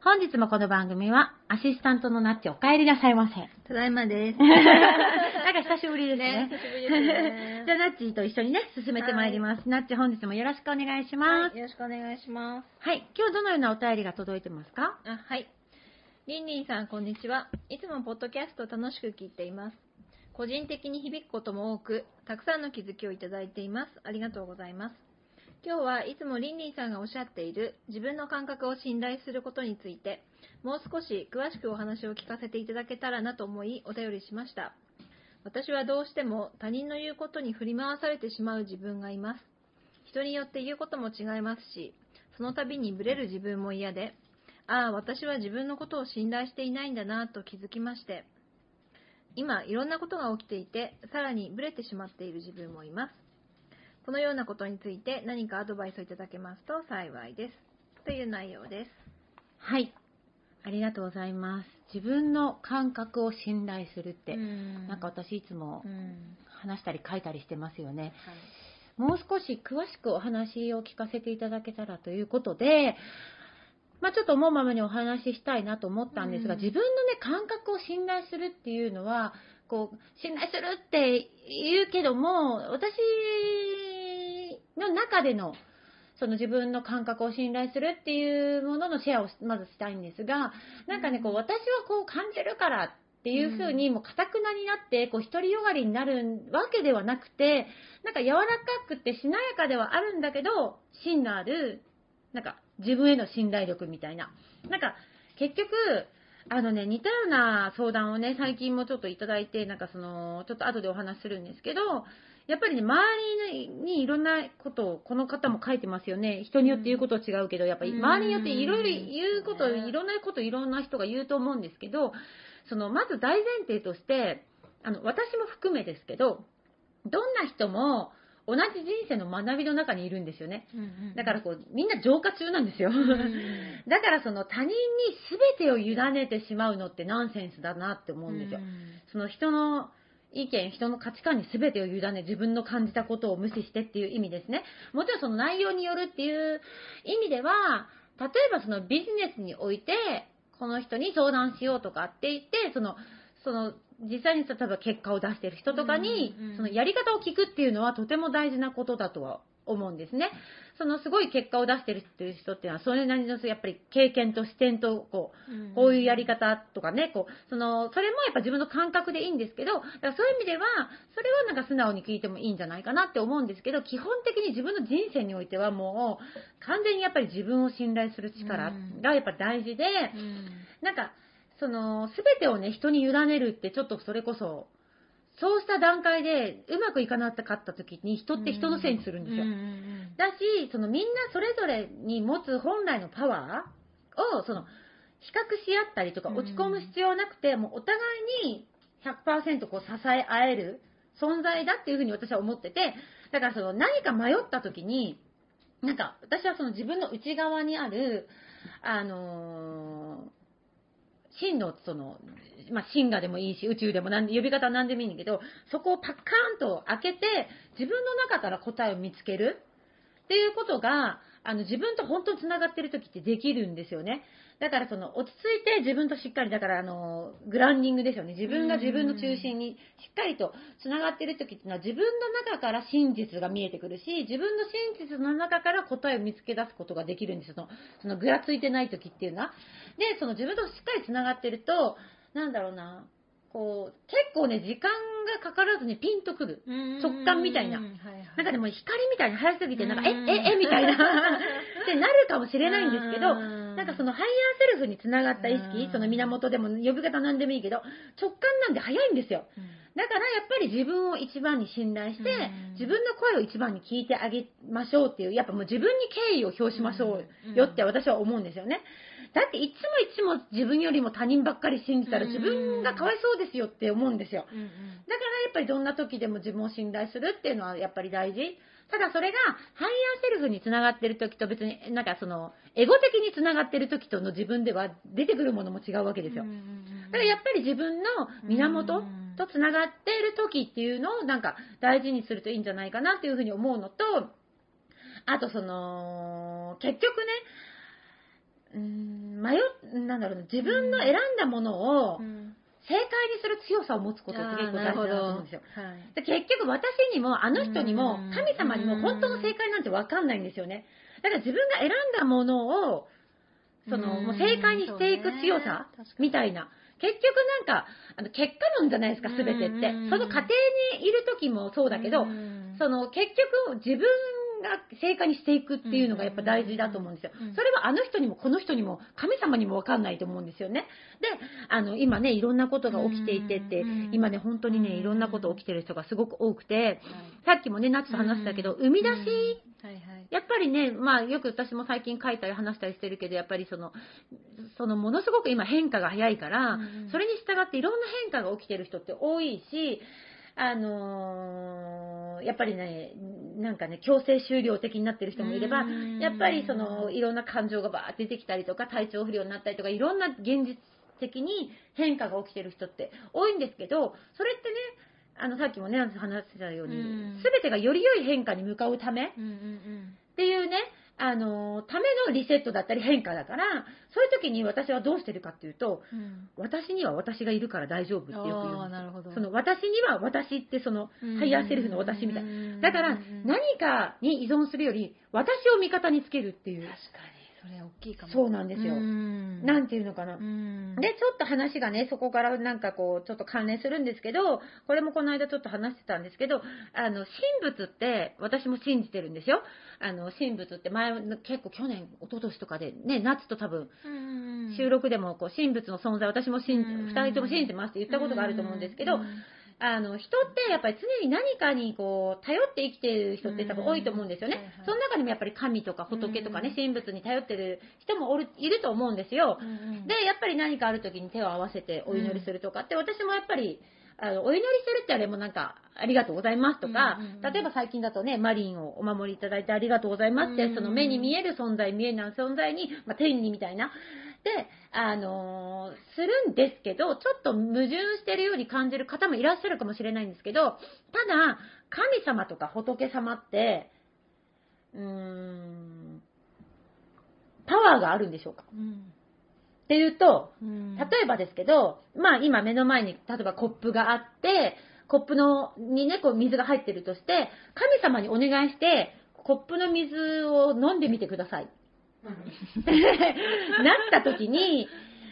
本日もこの番組は、アシスタントのナッチお帰りなさいませ。ただいまです。なんか久しぶりですね。ね久しぶりですねじゃあ、ナッチと一緒にね、進めてまいります。ナッチ本日もよろしくお願いします。はい、よろしくお願いします。はい、今日どのようなお便りが届いてますか？あ、はい。りんりんさん、こんにちは。いつもポッドキャスト楽しく聞いています。個人的に響くことも多く、たくさんの気づきをいただいています。ありがとうございます。今日はいつもりんりんさんがおっしゃっている自分の感覚を信頼することについて、もう少し詳しくお話を聞かせていただけたらなと思いお便りしました。私はどうしても他人の言うことに振り回されてしまう自分がいます。人によって言うことも違いますし、その度にブレる自分も嫌で、ああ、私は自分のことを信頼していないんだなと気づきまして、今、いろんなことが起きていて、さらにブレてしまっている自分もいます。このようなことについて何かアドバイスをいただけますと幸いです。という内容です。はい。ありがとうございます。自分の感覚を信頼するって、んなんか私いつもうん、話したり書いたりしてますよね。はい。もう少し詳しくお話を聞かせていただけたらということで、まあちょっと思うままにお話ししたいなと思ったんですが、うん自分のね、感覚を信頼するっていうのは、こう、信頼するって言うけども、私の中での、その自分の感覚を信頼するっていうもののシェアをまずしたいんですが、なんかね、こう、私はこう感じるからっていうふうに、もう、かたくなになって、こう、独りよがりになるわけではなくて、なんか柔らかくてしなやかではあるんだけど、芯のある、なんか自分への信頼力みたいな。なんか結局、あのね、似たような相談をね、最近もちょっといただいて、なんかその、ちょっと後でお話しするんですけど、やっぱりね、周りにいろんなことを、この方も書いてますよね。人によって言うことは違うけど、やっぱり周りによっていろいろ言うこと、うんいろんなこといろんな人が言うと思うんですけど、その、まず大前提として、あの、私も含めですけど、どんな人も同じ人生の学びの中にいるんですよね。だからこう、みんな浄化中なんですよ。うん だからその他人に全てを委ねてしまうのってナンセンスだなって思うんですよ。その人の意見、人の価値観に全てを委ね、自分の感じたことを無視してっていう意味ですね。もちろんその内容によるっていう意味では、例えばそのビジネスにおいて、この人に相談しようとかって言って、その、その、実際に例えば結果を出してる人とかにうんうん、そのやり方を聞くっていうのはとても大事なことだとは思うんですね。そのすごい結果を出してるっていう人っていうのは、それなりのやっぱり経験と視点と、こう、こういうやり方とかね、こう、その、それもやっぱ自分の感覚でいいんですけど、だからそういう意味では、それはなんか素直に聞いてもいいんじゃないかなって思うんですけど、基本的に自分の人生においてはもう、完全にやっぱり自分を信頼する力がやっぱ大事で、なんか、その、すべてをね、人に委ねるってちょっとそれこそ、そうした段階でうまくいかなかった時に人って人のせいにするんですよ。だし、そのみんなそれぞれに持つ本来のパワーを、その、比較し合ったりとかうん。落ち込む必要なくて、もうお互いに100%こう支え合える存在だっていうふうに私は思ってて、だからその何か迷った時に、なんか私はその自分の内側にある、あのー真のその、まあ、真がでもいいし、宇宙でもなんで呼び方は何でもいいんだけど、そこをパッカーンと開けて、自分の中から答えを見つけるっていうことが、あの、自分と本当に繋がってる時ってできるんですよね。だからその、落ち着いて自分としっかり、だからあの、グランディングですよね。自分が自分の中心にしっかりと繋がってる時っていうのは自分の中から真実が見えてくるし、自分の真実の中から答えを見つけ出すことができるんですよ。その、そのぐらついてない時っていうのは。で、その自分としっかり繋がってると、なんだろうな、こう、結構ね、時間がかからずにピンとくる。直感みたいな。はいはい。なんかでも光みたいに速すぎて、なん。か、え、え、え、みたいな、ってなるかもしれないんですけど、なんかそのハイヤーセルフにつながった意識う、ん。その源でも呼び方なんでもいいけど、直感なんで早いんですよ。だからやっぱり自分を一番に信頼してうん、自分の声を一番に聞いてあげましょうっていう、やっぱもう自分に敬意を表しましょうよって私は思うんですよね。だっていつもいつも自分よりも他人ばっかり信じたらうん自分がかわいそうですよって思うんですよ。だからやっぱりどんな時でも自分を信頼するっていうのはやっぱり大事。ただそれがハイヤーセルフにつながってる時と別になんかそのエゴ的につながってる時との自分では出てくるものも違うわけですよ。だからやっぱり自分の源とつながっている時っていうのをなんか大事にするといいんじゃないかなっていうふうに思うのと、あとその、結局ね、うーん迷っ、なんだろうな、自分の選んだものをうん。正解にする強さを持つことって結構大事だなと思うんですよ。はい。で結局私にもあの人にもうん神様にも本当の正解なんて分かんないんですよね。だから自分が選んだものを、その、うん。もう正解にしていく強さみたいな。結局なんか、あの結果論じゃないですか、すべてって。うん。その過程にいる時もそうだけど、うん。その結局自分が正解にしていくっていうのがやっぱ大事だと思うんですよ。うん。それはあの人にもこの人にも神様にもわかんないと思うんですよね。で、あの今ね、いろんなことが起きていてってうん、今ね、本当にね、うんいろんなこと起きてる人がすごく多くて、はい。さっきもね、ナッツと話したけど、生み出し、やっぱりね、まあよく私も最近書いたり話したりしてるけど、やっぱりその、そのものすごく今変化が早いから、うん。それに従っていろんな変化が起きてる人って多いし、あのーやっぱりね、なんかね、強制終了的になってる人もいれば、うん。やっぱりその、いろんな感情がバーって出てきたりとか、体調不良になったりとか、いろんな現実的に変化が起きてる人って多いんですけど、それってね、あの、さっきもね、話してたようにうん、すべてがより良い変化に向かうためっていうね、あの、ためのリセットだったり変化だから、そういう時に私はどうしてるかっていうと、うん。うん私には私がいるから大丈夫ってよく言うんですよ。あーなるほど。その私には私ってそのうん。ハイヤーセルフの私みたい。うんな。だからうん。何かに依存するより私を味方につけるっていう。確かに。それ大きいかもそうなんですよ。うんなんていうのかな。うんで、ちょっと話がね、そこからなんかこう、ちょっと関連するんですけど、これもこの間ちょっと話してたんですけど、あの、神仏って、私も信じてるんですよ。あの、神仏って前、結構去年、一昨年とかで、ね、夏と多分、収録でもこう、神仏の存在、私も信じ、うん二人とも信じてますって言ったことがあると思うんですけど、うんあの、人ってやっぱり常に何かにこう、頼って生きている人って多分多いと思うんですよね。うんはいはいその中でもやっぱり神とか仏とかねうん、神仏に頼ってる人もおるいると思うんですよ。で、やっぱり何かある時に手を合わせてお祈りするとかって、私もやっぱり、あの、お祈りするってあれもなんか、ありがとうございますとか例えば最近だとね、マリンをお守りいただいてありがとうございますって、その目に見える存在、見えない存在に、まあ、天にみたいな。で、あのーするんですけど、ちょっと矛盾してるように感じる方もいらっしゃるかもしれないんですけど、ただ、神様とか仏様って、うーん、パワーがあるんでしょうか？うんっていうと、うん例えばですけど、まあ今目の前に例えばコップがあって、コップのにね、こう水が入ってるとして、神様にお願いして、コップの水を飲んでみてください。なった時に、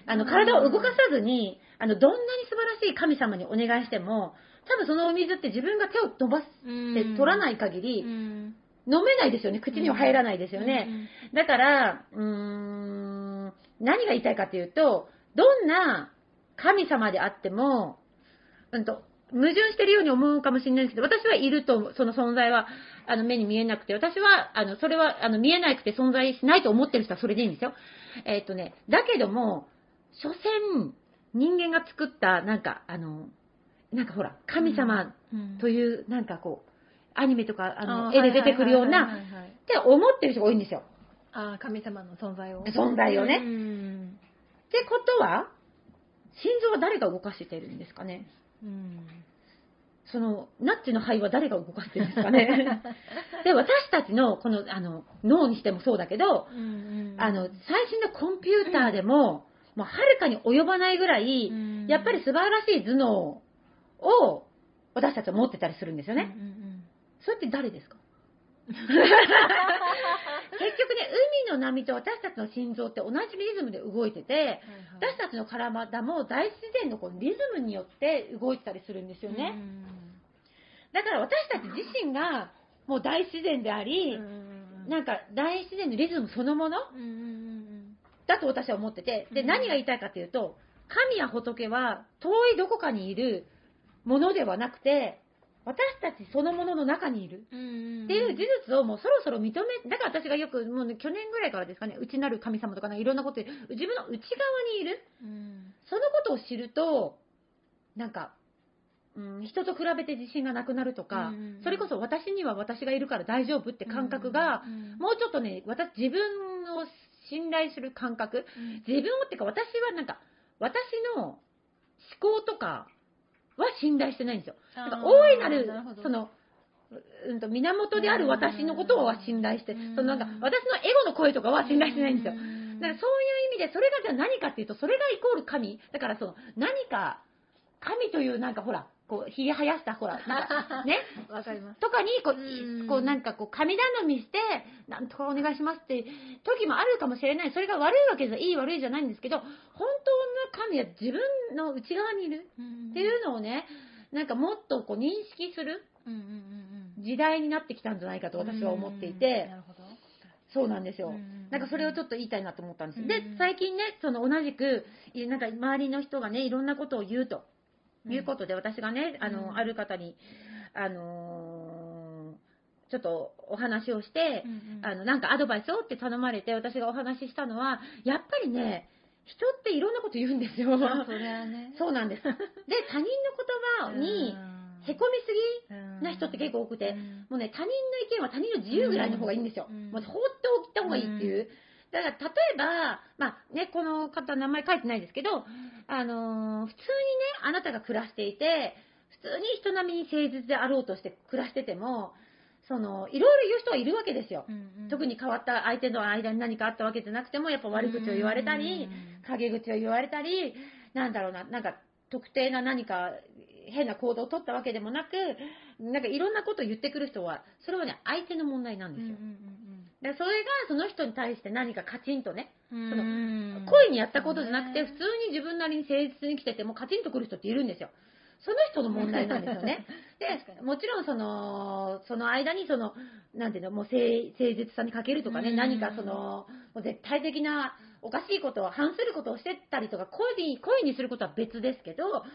あの、体を動かさずに、あの、どんなに素晴らしい神様にお願いしても、多分そのお水って自分が手を伸ばして取らない限り、うん飲めないですよね。口には入らないですよね。だから、うーん、何が言いたいかというと、どんな神様であっても、うんと、矛盾してるように思うかもしれないですけど、私はいると、その存在は、あの、目に見えなくて、私は、あの、それは、あの、見えなくて存在しないと思ってる人はそれでいいんですよ。えっ、とね、だけども、所詮、人間が作った、なんか、あの、なんかほら、神様うん。という、なんかこう、アニメとか、あの、ー絵で出てくるような、って思ってる人が多いんですよ。あー神様の存在を。存在をね。うん。ってことは、心臓は誰が動かしてるんですかね。うんその、ナッチの肺は誰が動かしてるんですかね。で、私たちの、この、あの、脳にしてもそうだけど、うんうん。あの、最新のコンピューターでも、もうはるかに及ばないぐらい、うん。やっぱり素晴らしい頭脳を私たちは持ってたりするんですよね。うんうんそれって誰ですか？結局ね、海の波と私たちの心臓って同じリズムで動いてて、私たちの体も大自然のこのリズムによって動いてたりするんですよね。だから私たち自身がもう大自然であり、なんか大自然のリズムそのものだと私は思ってて、で、うん。何が言いたいかというと、神や仏は遠いどこかにいるものではなくて、私たちそのものの中にいる。っていう事実をもうそろそろ認め、だから私がよく、もうね、去年ぐらいからですかね、内なる神様とかね、いろんなことで、自分の内側にいる。うん。そのことを知ると、なんか、うん、人と比べて自信がなくなるとか、うんそれこそ私には私がいるから大丈夫って感覚が、うんもうちょっとね、私、自分を信頼する感覚、自分をっていうか私はなんか、私の思考とかは信頼してないんですよ。なんか大いなるその、うんと、源である私のことは信頼して、うんそのなんか、私のエゴの声とかは信頼してないんですよ。うんだからそういう意味で、それがじゃあ何かっていうと、それがイコール神。だからその、何か、神というなんかほら、こう、ひげ生やしたほら、なんか、ね、わかります。とかに、こうこうなんかこう、神頼みして、なんとかお願いしますって時もあるかもしれない。それが悪いわけじゃ、いい悪いじゃないんですけど、本当の神は自分の内側にいるっていうのをね、なんかもっとこう認識する時代になってきたんじゃないかと私は思っていて、なるほど。そうなんですよ。うんなんかそれをちょっと言いたいなと思ったんです。うんで、最近ね、その同じく、いなんか周りの人がね、いろんなことを言うと。いうことで、私がね、あの、うんある方に、あのーちょっとお話をして、うんうんあの、なんかアドバイスをって頼まれて、私がお話ししたのは、やっぱりね、人っていろんなこと言うんですよ。あそれはね。そうなんです。で、他人の言葉に、へこみすぎな人って結構多くて、もうね、他人の意見は他人の自由ぐらいの方がいいんですよ。うんもう放っておいた方がいいっていう。だから、例えば、まあね、この方、名前書いてないですけど、あのー普通にね、あなたが暮らしていて、普通に人並みに誠実であろうとして暮らしてても、その、いろいろ言う人はいるわけですよ。特にに変わった相手の間に何かあったわけじゃなくても、やっぱ悪口を言われたり、陰口を言われたり、なんだろうな、なんか特定な何か変な行動を取ったわけでもなく、なんかいろんなことを言ってくる人は、それはね、相手の問題なんですよ。だからそれがその人に対して何かカチンとね、その故意にやったことじゃなくて、普通に自分なりに誠実に生きててもカチンとくる人っているんですよ。その人の問題なんですよね。で、もちろんその、その間にその、なんていうの、もう誠誠実さに欠けるとかね、うん何かその、もう絶対的なおかしいことを、反することをしてたりとか、故意に、故意にすることは別ですけど、普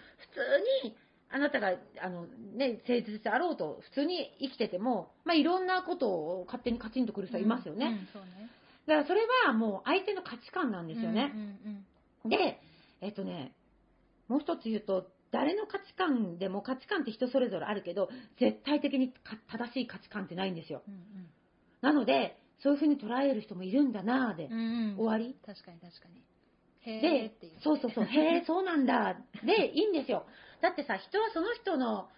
通に、あなたが、あの、ね、誠実であろうと、普通に生きてても、まあ、いろんなことを勝手にカチンとくる人いますよね。そうね。だからそれはもう相手の価値観なんですよね。うんうんで、えっとね、もう一つ言うと、誰の価値観でも価値観って人それぞれあるけど、絶対的にか正しい価値観ってないんですよ。うんなので、そういうふうに捉える人もいるんだなぁで、うんうん終わり。確かに確かに。でそうそうそう、へえ、そうなんだ。で、いいんですよ。だってさ、人はその人の、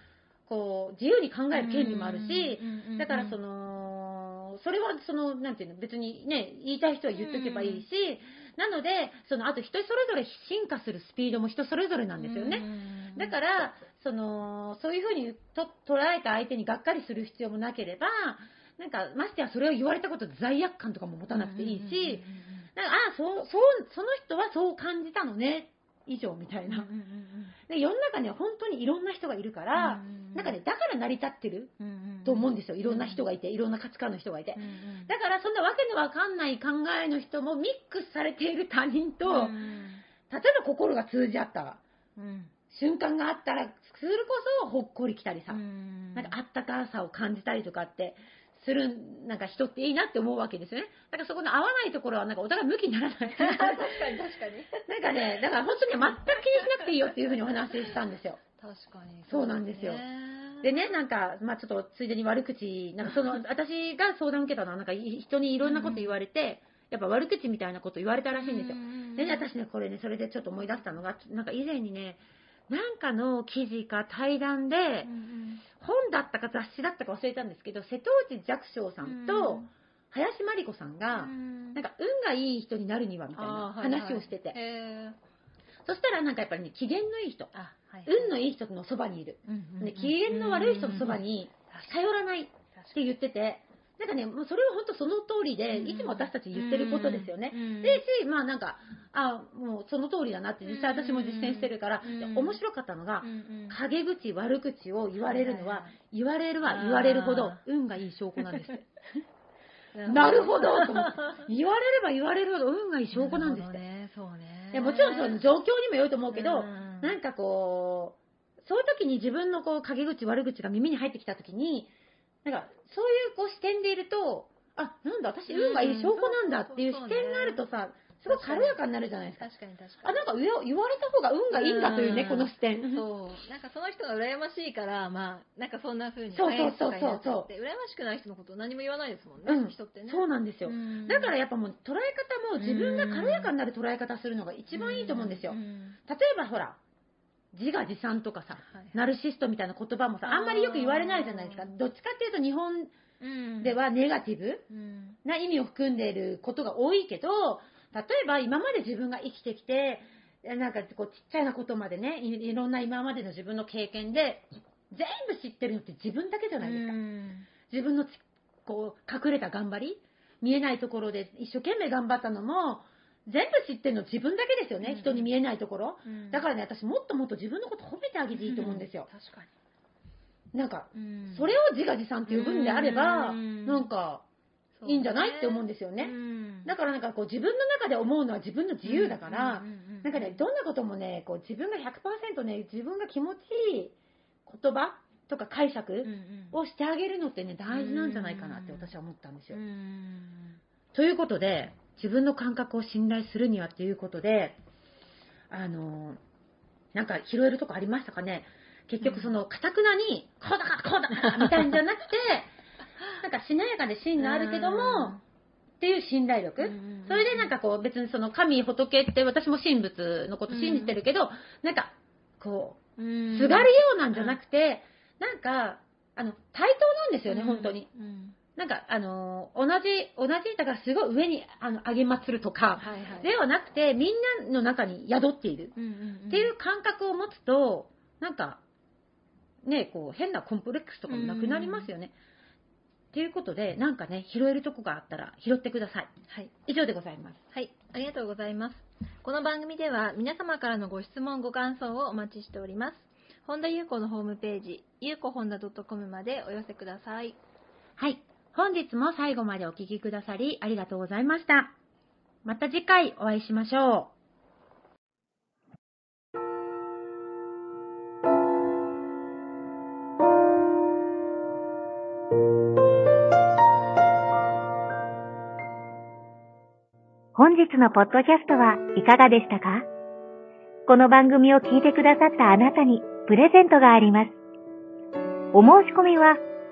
こう、自由に考える権利もあるし、だからその、それはその、なんていうの、別にね、言いたい人は言っとけばいいし、なので、その、あと人それぞれ進化するスピードも人それぞれなんですよね。だから、その、そういうふうにと捉えた相手にがっかりする必要もなければ、なんか、ましてやそれを言われたことで罪悪感とかも持たなくていいし、なんかあそう、そう、その人はそう感じたのね、以上みたいな。で、世の中には本当にいろんな人がいるから、なんかね、だから成り立ってると思うんですよ。いろんな人がいて、いろんな価値観の人がいて。だから、そんなわけのわかんない考えの人もミックスされている他人と、例えば心が通じ合った瞬間があったら、それこそほっこり来たりさ、なんかあったかさを感じたりとかって、する、なんか人っていいなって思うわけですよね。だからそこの合わないところは、なんかお互い向きにならない。確かに確かに。なんかね、だから本当に全く気にしなくていいよっていうふうにお話ししたんですよ。確かに。そうなんですよでね、なんか、まあちょっとついでに悪口、なんかその、私が相談を受けたのは、なんかい人にいろんなこと言われて、やっぱ悪口みたいなこと言われたらしいんですよ。でね、私ね、これね、それでちょっと思い出したのが、なんか以前にね、なんかの記事か対談で、本だったか雑誌だったか忘れたんですけど、瀬戸内寂聴さんと林真理子さんが、うん。なんか運がいい人になるにはみたいな話をしてて、そしたらなんかやっぱりね、機嫌のいい人、運のいい人のそばにいる。で機嫌の悪い人のそばに。頼らないって言ってて、なんかね、もうそれは本当その通りで、いつも私たち言ってることですよね。で、し、まあなんか、あもうその通りだなって実際私も実践してるから、面白かったのが、陰口、悪口を言われるのは、言われるは言われるほど運がいい証拠なんです。ななるほどと思って。言われれば言われるほど運がいい証拠なんですって。ね、そうね。いやもちろんその状況にもよると思うけど、うん。なんかこう、そういう時に自分のこう陰口、悪口が耳に入ってきた時に、なんかそういうこう視点でいると、あ、なんだ、私運がいい証拠なんだっていう視点があるとさ、すごい軽やかになるじゃないですか。確かに確かあ、に。なんか言われた方が運がいいんだというね、うんこの視点。そう。なんかその人が羨ましいから、まあ、なんかそんな風に。そうそうそうそう早い機会になっちゃって羨ましくない人のこと何も言わないですもんね、うん人ってね。そうなんですよ。うんだからやっぱもう捉え方も自分が軽やかになる捉え方するのが一番いいと思うんですよ。ん例えばほら、自画自賛とかさ、はいナルシストみたいな言葉もさ、あんまりよく言われないじゃないですか。どっちかっていうと日本うん。で、はネガティブうん。な意味を含んでいることが多いけど、例えば今まで自分が生きてきて、なんかこうちっちゃいなことまでね、いいろんな今までの自分の経験で、全部知ってるのって自分だけじゃないですか。うん。自分のちこう隠れた頑張り、見えないところで一生懸命頑張ったのも、全部知ってるの自分だけですよね、うん人に見えないところ。うんだからね、私もっともっと自分のこと褒めてあげていいと思うんですよ。確かなんか、に。うんそれを自画自賛って呼ぶんであれば、うんなんか、いいんじゃないって思うんですよね。うんだからなんかこう自分の中で思うのは自分の自由だから、なんかね、どんなこともね、こう自分が100%ね、自分が気持ちいい言葉とか解釈をしてあげるのってね、大事なんじゃないかなって私は思ったんですよ。うんということで、自分の感覚を信頼するにはっていうことで、あの、なんか拾えるとこありましたかね。結局その、かたくなに、こうだからこうだからみたいんじゃなくて、なんかしなやかで芯のあるけども、っていう信頼力。うんそれでなんかこう別にその神仏って私も神仏のこと信じてるけど、なんかこう、うん。すがるようなんじゃなくて、なんか、あの、対等なんですよね、本当に。。うんなんか、あのー同じ、同じ板がすごい上にあの上げまつるとか、はいはい。ではなくて、みんなの中に宿っているうんうんうんっていう感覚を持つと、なんか、ね、こう、変なコンプレックスとかもなくなりますよね。っていうことで、なんかね、拾えるとこがあったら拾ってください。はい。以上でございます。はい、ありがとうございます。この番組では皆様からのご質問、ご感想をお待ちしております。本田裕子のホームページ、ゆうこ本田 .com までお寄せください。はい。本日も最後までお聞きくださりありがとうございました。また次回お会いしましょう。本日のポッドキャストはいかがでしたか？この番組を聞いてくださったあなたにプレゼントがあります。お申し込みは、